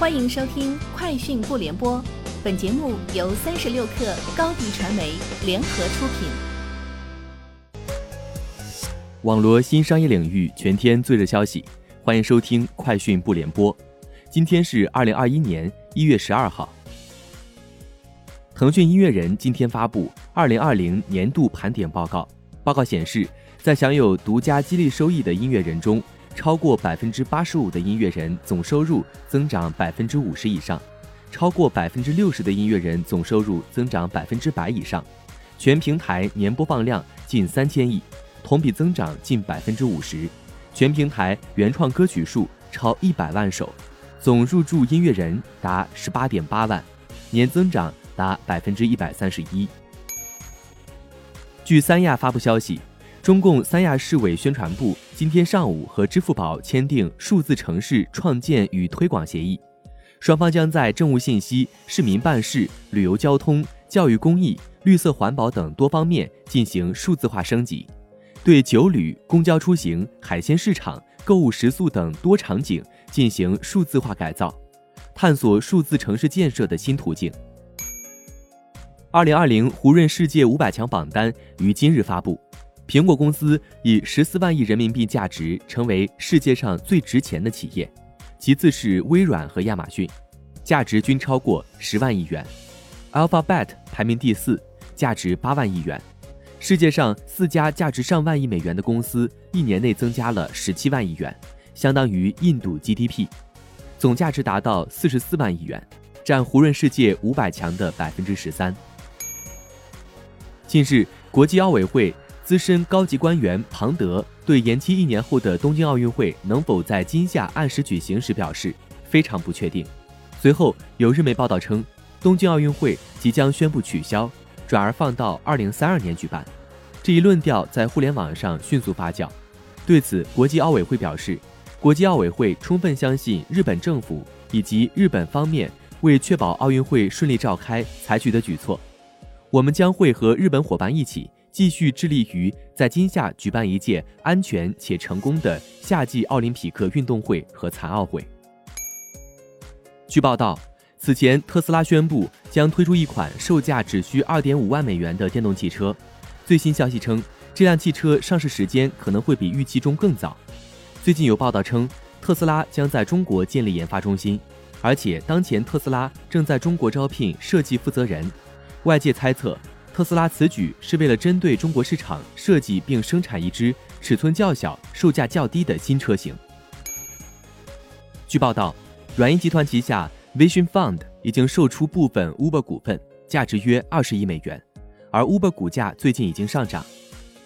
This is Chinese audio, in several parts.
欢迎收听《快讯不联播》，本节目由三十六克高低传媒联合出品。网罗新商业领域全天最热消息，欢迎收听《快讯不联播》。今天是二零二一年一月十二号。腾讯音乐人今天发布二零二零年度盘点报告，报告显示，在享有独家激励收益的音乐人中，超过百分之八十五的音乐人总收入增长百分之五十以上，超过百分之六十的音乐人总收入增长百分之百以上，全平台年播放量近三千亿，同比增长近百分之五十，全平台原创歌曲数超一百万首，总入驻音乐人达十八点八万，年增长达百分之一百三十一。据三亚发布消息。中共三亚市委宣传部今天上午和支付宝签订数字城市创建与推广协议，双方将在政务信息、市民办事、旅游交通、教育公益、绿色环保等多方面进行数字化升级，对酒旅、公交出行、海鲜市场、购物食宿等多场景进行数字化改造，探索数字城市建设的新途径。二零二零胡润世界五百强榜单于今日发布。苹果公司以十四万亿人民币价值成为世界上最值钱的企业，其次是微软和亚马逊，价值均超过十万亿元。Alphabet 排名第四，价值八万亿元。世界上四家价值上万亿美元的公司一年内增加了十七万亿元，相当于印度 GDP，总价值达到四十四万亿元，占胡润世界五百强的百分之十三。近日，国际奥委会。资深高级官员庞德对延期一年后的东京奥运会能否在今夏按时举行时表示非常不确定。随后有日媒报道称，东京奥运会即将宣布取消，转而放到二零三二年举办。这一论调在互联网上迅速发酵。对此，国际奥委会表示，国际奥委会充分相信日本政府以及日本方面为确保奥运会顺利召开采取的举措。我们将会和日本伙伴一起。继续致力于在今夏举办一届安全且成功的夏季奥林匹克运动会和残奥会。据报道，此前特斯拉宣布将推出一款售价只需二点五万美元的电动汽车。最新消息称，这辆汽车上市时间可能会比预期中更早。最近有报道称，特斯拉将在中国建立研发中心，而且当前特斯拉正在中国招聘设计负责人。外界猜测。特斯拉此举是为了针对中国市场设计并生产一支尺寸较小、售价较低的新车型。据报道，软银集团旗下 Vision Fund 已经售出部分 Uber 股份，价值约二十亿美元，而 Uber 股价最近已经上涨。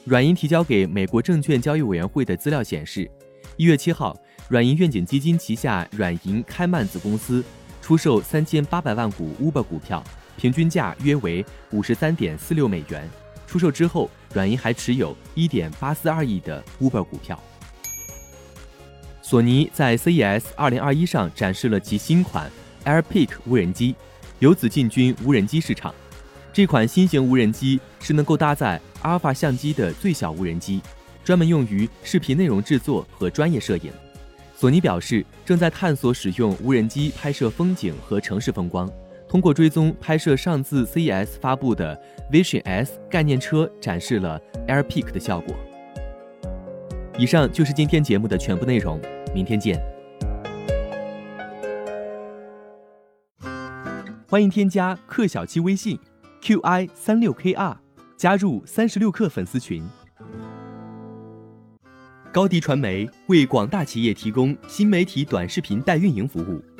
软银提交给美国证券交易委员会的资料显示，一月七号，软银愿景基金旗下软银开曼子公司出售三千八百万股 Uber 股票。平均价约为五十三点四六美元。出售之后，软银还持有一点八四二亿的 Uber 股票。索尼在 CES 二零二一上展示了其新款 AirPick 无人机，由此进军无人机市场。这款新型无人机是能够搭载阿尔法相机的最小无人机，专门用于视频内容制作和专业摄影。索尼表示，正在探索使用无人机拍摄风景和城市风光。通过追踪拍摄上次 CES 发布的 Vision S 概念车，展示了 AirPic 的效果。以上就是今天节目的全部内容，明天见。欢迎添加克小七微信 qi 三六 kr，加入三十六氪粉丝群。高迪传媒为广大企业提供新媒体短视频代运营服务。